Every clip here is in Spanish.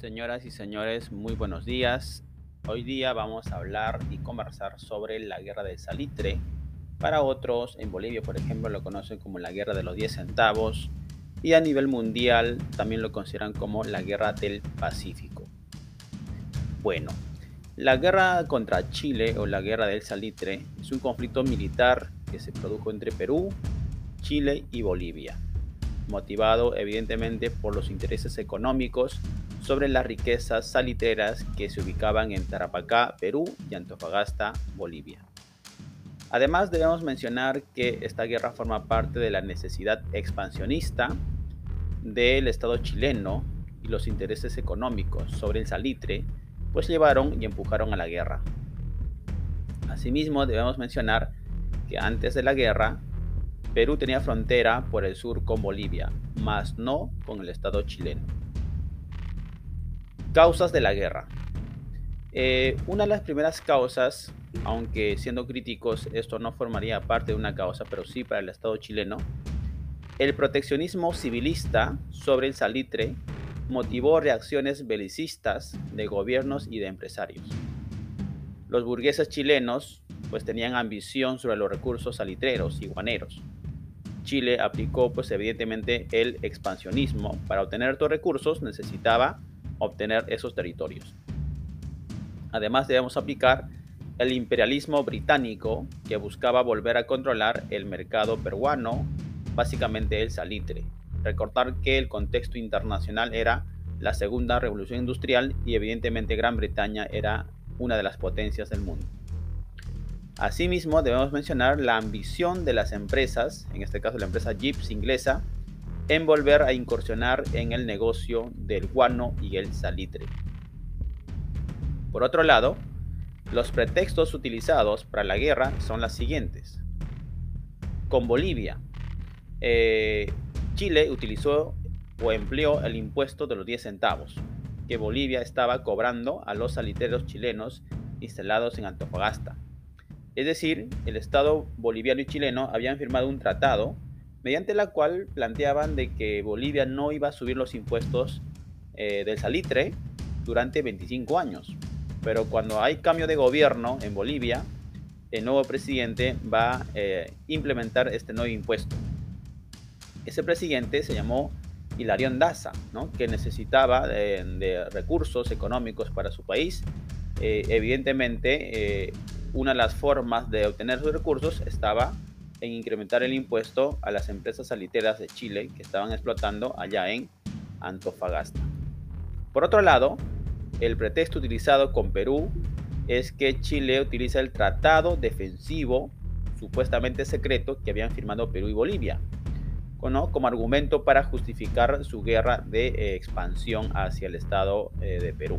Señoras y señores, muy buenos días. Hoy día vamos a hablar y conversar sobre la guerra del salitre. Para otros, en Bolivia, por ejemplo, lo conocen como la guerra de los 10 centavos y a nivel mundial también lo consideran como la guerra del Pacífico. Bueno, la guerra contra Chile o la guerra del salitre es un conflicto militar que se produjo entre Perú, Chile y Bolivia, motivado evidentemente por los intereses económicos sobre las riquezas salitreras que se ubicaban en Tarapacá, Perú y Antofagasta, Bolivia. Además debemos mencionar que esta guerra forma parte de la necesidad expansionista del Estado chileno y los intereses económicos sobre el salitre, pues llevaron y empujaron a la guerra. Asimismo debemos mencionar que antes de la guerra, Perú tenía frontera por el sur con Bolivia, mas no con el Estado chileno. Causas de la guerra. Eh, una de las primeras causas, aunque siendo críticos esto no formaría parte de una causa, pero sí para el Estado chileno, el proteccionismo civilista sobre el salitre motivó reacciones belicistas de gobiernos y de empresarios. Los burgueses chilenos pues tenían ambición sobre los recursos salitreros y guaneros. Chile aplicó pues evidentemente el expansionismo. Para obtener estos recursos necesitaba obtener esos territorios. Además debemos aplicar el imperialismo británico que buscaba volver a controlar el mercado peruano, básicamente el salitre. Recordar que el contexto internacional era la segunda revolución industrial y evidentemente Gran Bretaña era una de las potencias del mundo. Asimismo, debemos mencionar la ambición de las empresas, en este caso la empresa Jeeps inglesa, en volver a incursionar en el negocio del guano y el salitre. Por otro lado, los pretextos utilizados para la guerra son las siguientes. Con Bolivia, eh, Chile utilizó o empleó el impuesto de los 10 centavos que Bolivia estaba cobrando a los salitreros chilenos instalados en Antofagasta. Es decir, el Estado boliviano y chileno habían firmado un tratado mediante la cual planteaban de que Bolivia no iba a subir los impuestos eh, del salitre durante 25 años. Pero cuando hay cambio de gobierno en Bolivia, el nuevo presidente va a eh, implementar este nuevo impuesto. Ese presidente se llamó Hilarión Daza, ¿no? que necesitaba de, recursos económicos para su país. Eh, evidentemente, una de las formas de obtener sus recursos estaba en incrementar el impuesto a las empresas saliteras de Chile que estaban explotando allá en Antofagasta. Por otro lado, el pretexto utilizado con Perú es que Chile utiliza el tratado defensivo supuestamente secreto que habían firmado Perú y Bolivia como argumento para justificar su guerra de eh, expansión hacia el Estado eh, de Perú.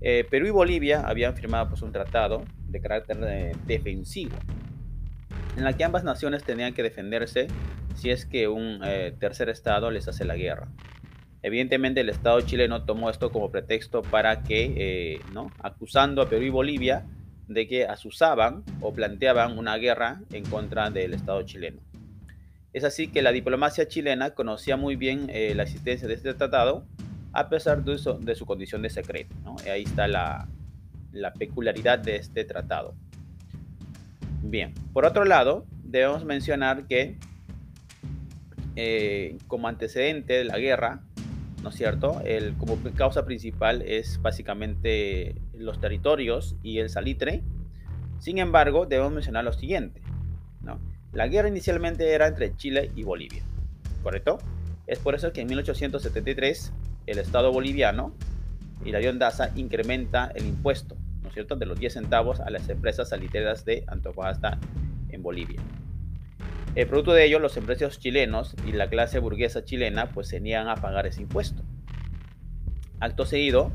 Eh, Perú y Bolivia habían firmado pues, un tratado de carácter defensivo en la que ambas naciones tenían que defenderse si es que un eh, tercer estado les hace la guerra. Evidentemente el Estado chileno tomó esto como pretexto para que, eh, ¿no? acusando a Perú y Bolivia de que asusaban o planteaban una guerra en contra del Estado chileno. Es así que la diplomacia chilena conocía muy bien eh, la existencia de este tratado a pesar de su, de su condición de secreto. ahí está la, la peculiaridad de este tratado. Bien, por otro lado, debemos mencionar que eh, como antecedente de la guerra, ¿no es cierto? Como causa principal es básicamente los territorios y el salitre. Sin embargo, debemos mencionar lo siguiente. ¿no? La guerra inicialmente era entre Chile y Bolivia, ¿correcto? Es por eso que en 1873 el Estado boliviano, y la Daza, incrementa el impuesto cierto?, de los 10 centavos a las empresas saliteras de Antofagasta en Bolivia. El producto de ello, los empresarios chilenos y la clase burguesa chilena pues se niegan a pagar ese impuesto. Acto seguido,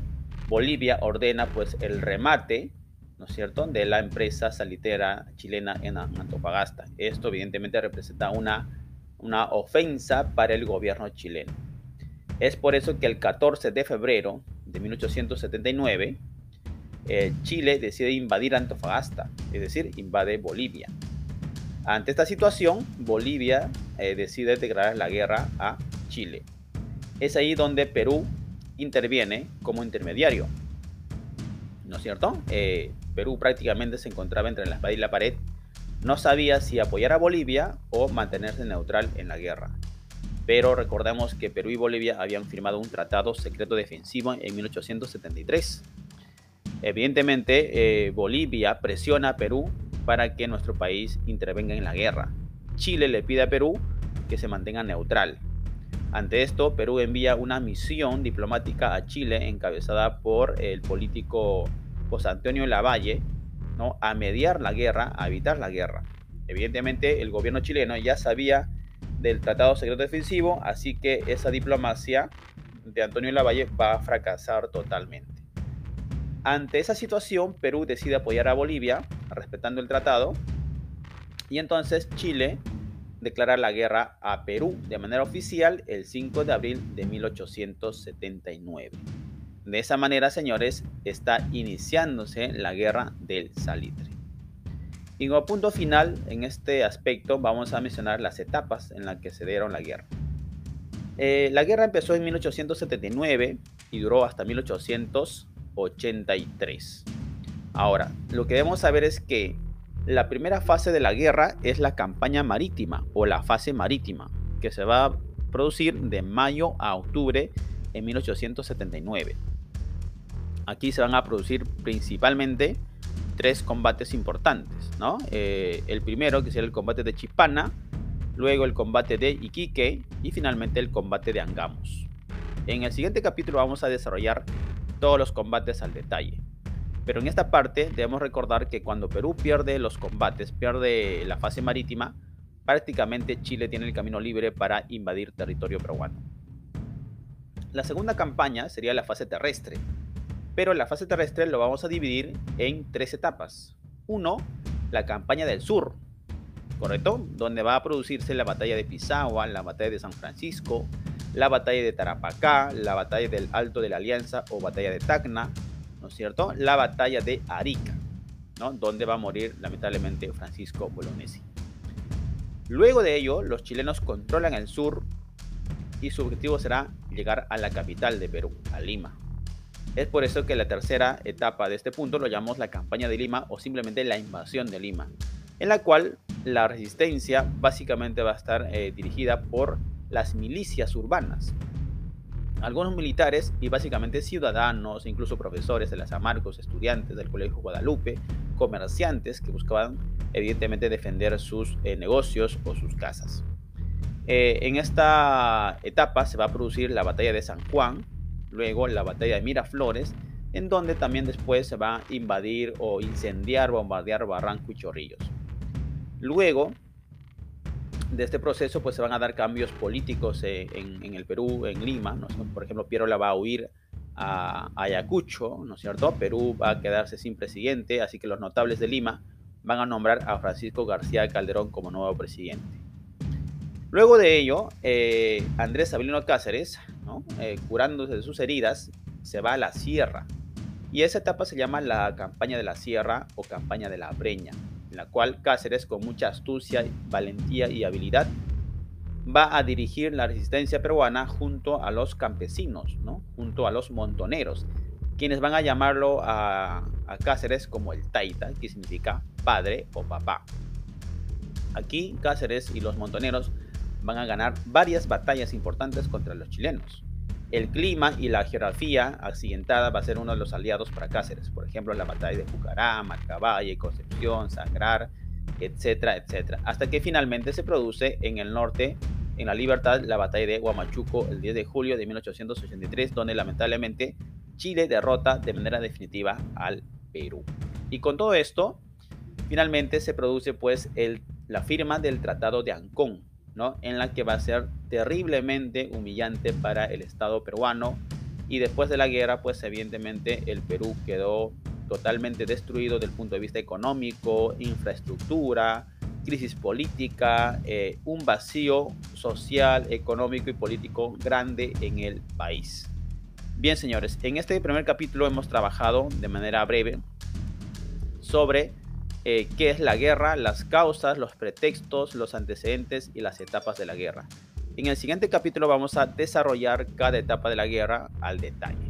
Bolivia ordena pues el remate, ¿no es cierto?, de la empresa salitera chilena en Antofagasta. Esto evidentemente representa una, una ofensa para el gobierno chileno. Es por eso que el 14 de febrero de 1879, eh, Chile decide invadir Antofagasta, es decir, invade Bolivia. Ante esta situación, Bolivia eh, decide declarar la guerra a Chile. Es ahí donde Perú interviene como intermediario. ¿No es cierto? Eh, Perú prácticamente se encontraba entre la espada y la pared. No sabía si apoyar a Bolivia o mantenerse neutral en la guerra. Pero recordemos que Perú y Bolivia habían firmado un tratado secreto defensivo en 1873. Evidentemente, eh, Bolivia presiona a Perú para que nuestro país intervenga en la guerra. Chile le pide a Perú que se mantenga neutral. Ante esto, Perú envía una misión diplomática a Chile encabezada por el político José Antonio Lavalle ¿no? a mediar la guerra, a evitar la guerra. Evidentemente, el gobierno chileno ya sabía del Tratado Secreto Defensivo, así que esa diplomacia de Antonio Lavalle va a fracasar totalmente. Ante esa situación, Perú decide apoyar a Bolivia, respetando el tratado, y entonces Chile declara la guerra a Perú de manera oficial el 5 de abril de 1879. De esa manera, señores, está iniciándose la guerra del salitre. Y como punto final en este aspecto vamos a mencionar las etapas en las que se dieron la guerra. Eh, la guerra empezó en 1879 y duró hasta 1883. Ahora, lo que debemos saber es que la primera fase de la guerra es la campaña marítima o la fase marítima, que se va a producir de mayo a octubre en 1879. Aquí se van a producir principalmente tres combates importantes, ¿no? Eh, el primero, que será el combate de Chipana, luego el combate de Iquique y finalmente el combate de Angamos. En el siguiente capítulo vamos a desarrollar todos los combates al detalle. Pero en esta parte debemos recordar que cuando Perú pierde los combates, pierde la fase marítima, prácticamente Chile tiene el camino libre para invadir territorio peruano. La segunda campaña sería la fase terrestre, pero la fase terrestre lo vamos a dividir en tres etapas. Uno, la campaña del sur, ¿correcto? Donde va a producirse la batalla de Pisagua, la batalla de San Francisco, la batalla de Tarapacá, la batalla del Alto de la Alianza o batalla de Tacna, ¿no es cierto? La batalla de Arica, ¿no? Donde va a morir lamentablemente Francisco Bolognesi. Luego de ello, los chilenos controlan el sur y su objetivo será llegar a la capital de Perú, a Lima. Es por eso que la tercera etapa de este punto lo llamamos la campaña de Lima o simplemente la invasión de Lima, en la cual la resistencia básicamente va a estar eh, dirigida por las milicias urbanas, algunos militares y básicamente ciudadanos, incluso profesores de la San Marcos, estudiantes del Colegio Guadalupe, comerciantes que buscaban evidentemente defender sus eh, negocios o sus casas. Eh, en esta etapa se va a producir la batalla de San Juan, luego la batalla de Miraflores, en donde también después se va a invadir o incendiar, bombardear Barranco y Chorrillos. Luego de este proceso pues se van a dar cambios políticos eh, en, el Perú, en Lima, por ejemplo Piero la va a huir a, Ayacucho, ¿no es cierto? Perú va a quedarse sin presidente, así que los notables de Lima van a nombrar a Francisco García Calderón como nuevo presidente. Luego de ello, eh, Andrés Avelino Cáceres, eh, curándose de sus heridas, se va a la sierra. Y esa etapa se llama la campaña de la sierra o campaña de la breña la cual Cáceres, con mucha astucia, valentía y habilidad, va a dirigir la resistencia peruana junto a los campesinos, ¿no? junto a los montoneros, quienes van a llamarlo a, a Cáceres como el Taita, que significa padre o papá. Aquí Cáceres y los montoneros van a ganar varias batallas importantes contra los chilenos. El clima y la geografía accidentada va a ser uno de los aliados para Cáceres, por ejemplo, la batalla de Pucará, Marcaballe, Concepción, Sangrar, etcétera, etcétera, hasta que finalmente se produce en el norte, en la libertad, la batalla de Huamachuco el 10 de julio de 1883, donde lamentablemente Chile derrota de manera definitiva al Perú. Y con todo esto, finalmente se produce pues la firma del Tratado de Ancón, en la que va a ser terriblemente humillante para el Estado peruano. Y después de la guerra, pues evidentemente el Perú quedó totalmente destruido desde el punto de vista económico, infraestructura, crisis política, eh, un vacío social, económico y político grande en el país. Bien, señores, en este primer capítulo hemos trabajado de manera breve sobre eh, qué es la guerra, las causas, los pretextos, los antecedentes y las etapas de la guerra. En el siguiente capítulo vamos a desarrollar cada etapa de la guerra al detalle.